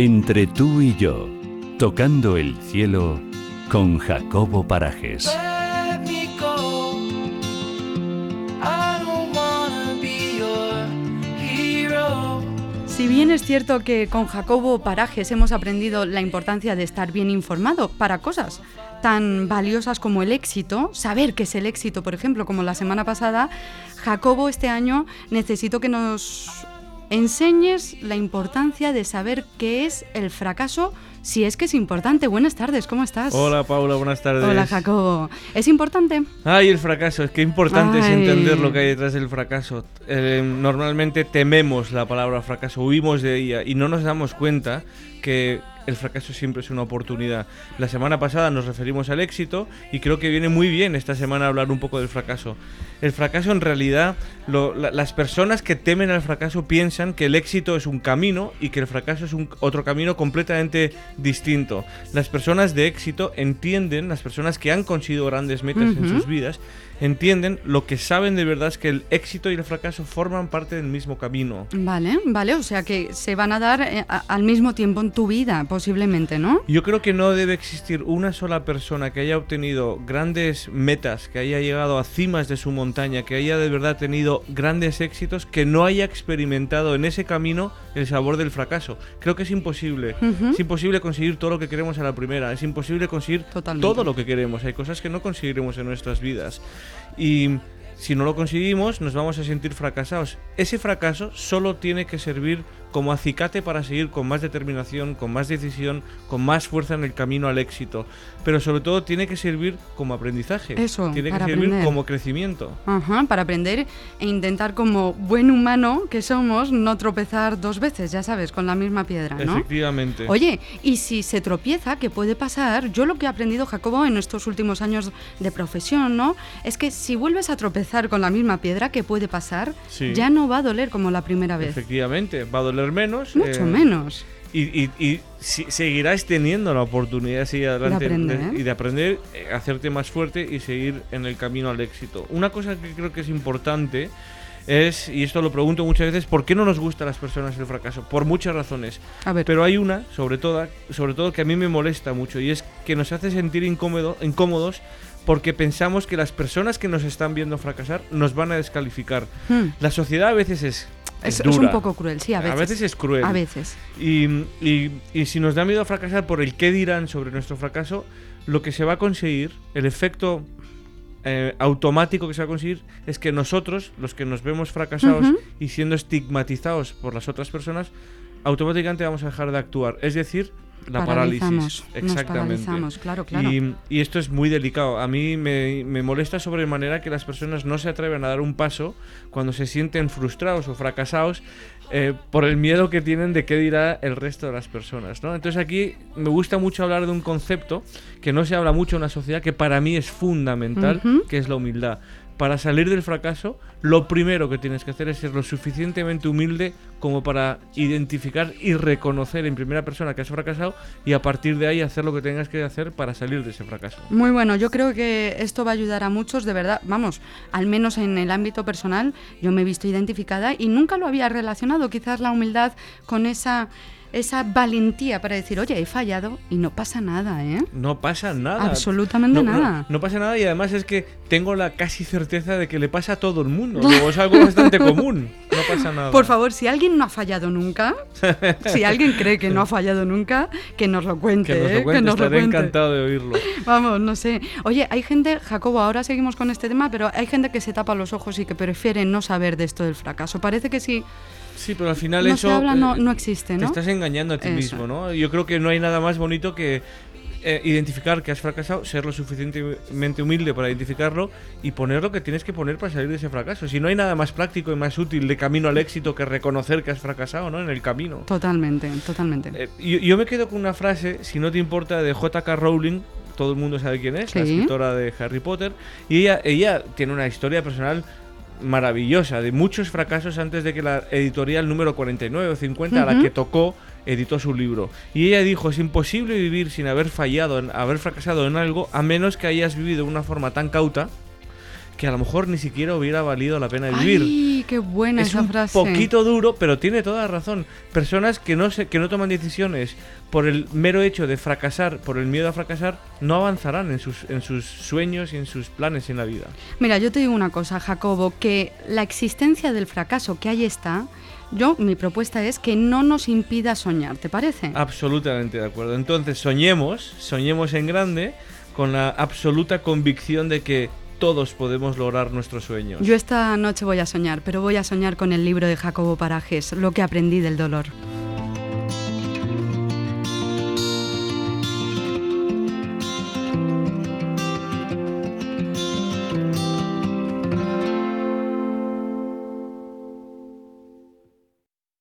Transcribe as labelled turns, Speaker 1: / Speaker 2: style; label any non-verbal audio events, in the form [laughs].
Speaker 1: Entre tú y yo, tocando el cielo con Jacobo Parajes.
Speaker 2: Si bien es cierto que con Jacobo Parajes hemos aprendido la importancia de estar bien informado para cosas tan valiosas como el éxito, saber qué es el éxito, por ejemplo, como la semana pasada, Jacobo este año necesito que nos enseñes la importancia de saber qué es el fracaso, si es que es importante. Buenas tardes, ¿cómo estás?
Speaker 3: Hola Paula, buenas tardes.
Speaker 2: Hola Jacobo. ¿Es importante?
Speaker 3: Ay, el fracaso, es que importante es entender lo que hay detrás del fracaso. Eh, normalmente tememos la palabra fracaso, huimos de ella y no nos damos cuenta que el fracaso siempre es una oportunidad. La semana pasada nos referimos al éxito y creo que viene muy bien esta semana hablar un poco del fracaso. El fracaso en realidad, lo- la- las personas que temen al fracaso piensan que el éxito es un camino y que el fracaso es un, otro camino completamente distinto. Las personas de éxito entienden, las personas que han conseguido grandes metas en
Speaker 2: Ujú.
Speaker 3: sus vidas, entienden lo que saben de verdad es que el éxito y el fracaso forman parte del mismo camino.
Speaker 2: Vale, vale, o sea que se van a dar eh, a- al mismo tiempo en tu vida, posiblemente, ¿no?
Speaker 3: Yo creo que no debe existir una sola persona que haya obtenido grandes metas, que haya llegado a cimas de su montaña, que haya de verdad tenido grandes éxitos, que no haya experimentado en ese camino el sabor del fracaso. Creo que es imposible. Es imposible conseguir todo lo que queremos a la primera. Es imposible conseguir
Speaker 2: Totalmente.
Speaker 3: todo lo que queremos. Hay cosas que no conseguiremos en nuestras vidas. Y si no lo conseguimos, nos vamos a sentir fracasados. Ese fracaso solo tiene que servir como acicate para seguir con más determinación, con más decisión, con más fuerza en el camino al éxito. Pero sobre todo tiene que servir como aprendizaje.
Speaker 2: Eso,
Speaker 3: tiene que servir
Speaker 2: aprender.
Speaker 3: como crecimiento.
Speaker 2: Ajá, para aprender e intentar como buen humano que somos no tropezar dos veces, ya sabes, con la misma piedra, ¿no?
Speaker 3: Efectivamente.
Speaker 2: Oye, y si se tropieza, ¿qué puede pasar? Yo lo que he aprendido, Jacobo, en estos últimos años de profesión, ¿no? Es que si vuelves a tropezar con la misma piedra, ¿qué puede pasar?
Speaker 3: Sí.
Speaker 2: Ya no va a doler como la primera vez.
Speaker 3: Efectivamente, va a doler menos.
Speaker 2: Mucho
Speaker 3: eh,
Speaker 2: menos.
Speaker 3: Y, y- y si- seguirás teniendo la oportunidad de seguir adelante
Speaker 2: aprender,
Speaker 3: de- y de aprender, eh, hacerte más fuerte y seguir en el camino al éxito. Una cosa que creo que es importante es, y esto lo pregunto muchas veces, ¿por qué no nos gusta a las personas el fracaso? Por muchas razones.
Speaker 2: A ver,
Speaker 3: Pero hay una, sobre todo, sobre todo que a mí me molesta mucho, y es que nos hace sentir incómodo, incómodos porque pensamos que las personas que nos están viendo fracasar nos van a descalificar.
Speaker 2: hmm,
Speaker 3: La sociedad a veces es...
Speaker 2: es,
Speaker 3: es
Speaker 2: es un poco cruel, sí, a veces.
Speaker 3: es cruel.
Speaker 2: A veces.
Speaker 3: Y, y- y si nos da miedo a fracasar por el qué dirán sobre nuestro fracaso, lo que se va a conseguir, el efecto eh, automático que se va a conseguir, es que nosotros, los que nos vemos fracasados y siendo estigmatizados por las otras personas, automáticamente vamos a dejar de actuar. Es decir, la
Speaker 2: Paralizamos,
Speaker 3: parálisis.
Speaker 2: Nos
Speaker 3: Exactamente.
Speaker 2: paralizamos, claro, claro.
Speaker 3: Y, y esto es muy delicado. A mí me, me molesta sobremanera que las personas no se atreven a dar un paso cuando se sienten frustrados o fracasados eh, por el miedo que tienen de qué dirá el resto de las personas. ¿no? Entonces aquí me gusta mucho hablar de un concepto que no se habla mucho en la sociedad, que para mí es fundamental, que es la humildad. Para salir del fracaso, lo primero que tienes que hacer es ser lo suficientemente humilde como para identificar y reconocer en primera persona que has fracasado y a partir de ahí hacer lo que tengas que hacer para salir de ese fracaso.
Speaker 2: Muy bueno, yo creo que esto va a ayudar a muchos, de verdad, vamos, al menos en el ámbito personal, yo me he visto identificada y nunca lo había relacionado, quizás la humildad con esa, esa valentía para decir, oye, he fallado y no pasa nada, ¿eh?
Speaker 3: No pasa nada.
Speaker 2: Absolutamente
Speaker 3: No, no-
Speaker 2: nada.
Speaker 3: No, pasa nada y además es que tengo la casi certeza de que le pasa a todo el mundo. Luego es algo bastante [laughs] común. No pasa nada.
Speaker 2: Por favor, si alguien no ha fallado nunca, [laughs] si alguien cree que no ha fallado nunca, que nos lo cuente,
Speaker 3: Que nos lo
Speaker 2: ¿eh?
Speaker 3: cuente,
Speaker 2: que nos lo
Speaker 3: estaré
Speaker 2: cuente.
Speaker 3: encantado de oírlo. [laughs]
Speaker 2: Vamos, no sé. Oye, hay gente, Jacobo, ahora seguimos con este tema, pero hay gente que se tapa los ojos y que prefiere no saber de esto del fracaso. Parece que si
Speaker 3: Sí, pero al final
Speaker 2: no
Speaker 3: eso...
Speaker 2: se habla, no,
Speaker 3: eh,
Speaker 2: no existe,
Speaker 3: Te
Speaker 2: ¿no?
Speaker 3: estás engañando a ti
Speaker 2: Eso.
Speaker 3: mismo, ¿no? Yo creo que no hay nada más bonito que eh, identificar que has fracasado, ser lo suficientemente humilde para identificarlo y poner lo que tienes que poner para salir de ese fracaso. Si no hay nada más práctico y más útil de camino al éxito que reconocer que has fracasado, ¿no? En el camino.
Speaker 2: Totalmente, totalmente.
Speaker 3: Eh, yo, yo me quedo con una frase, si no te importa, de J.K. Rowling. Todo el mundo sabe quién es, la escritora de Harry Potter. Y ella, ella tiene una historia personal maravillosa, de muchos fracasos antes de que la editorial número 49 o 50 a la que tocó editó su libro. Y ella dijo, es imposible vivir sin haber fallado, en, haber fracasado en algo, a menos que hayas vivido de una forma tan cauta que a lo mejor ni siquiera hubiera valido la pena vivir.
Speaker 2: Qué buena
Speaker 3: es
Speaker 2: esa
Speaker 3: un
Speaker 2: frase.
Speaker 3: poquito duro, pero tiene toda la razón. Personas que no se, que no toman decisiones por el mero hecho de fracasar, por el miedo a fracasar, no avanzarán en sus, en sus sueños y en sus planes en la vida.
Speaker 2: Mira, yo te digo una cosa, Jacobo, que la existencia del fracaso que ahí está, yo mi propuesta es que no nos impida soñar, ¿te parece?
Speaker 3: Absolutamente de acuerdo. Entonces soñemos, soñemos en grande, con la absoluta convicción de que todos podemos lograr nuestros sueños.
Speaker 2: Yo esta noche voy a soñar, pero voy a soñar con el libro de Jacobo Parajes, Lo que aprendí del dolor.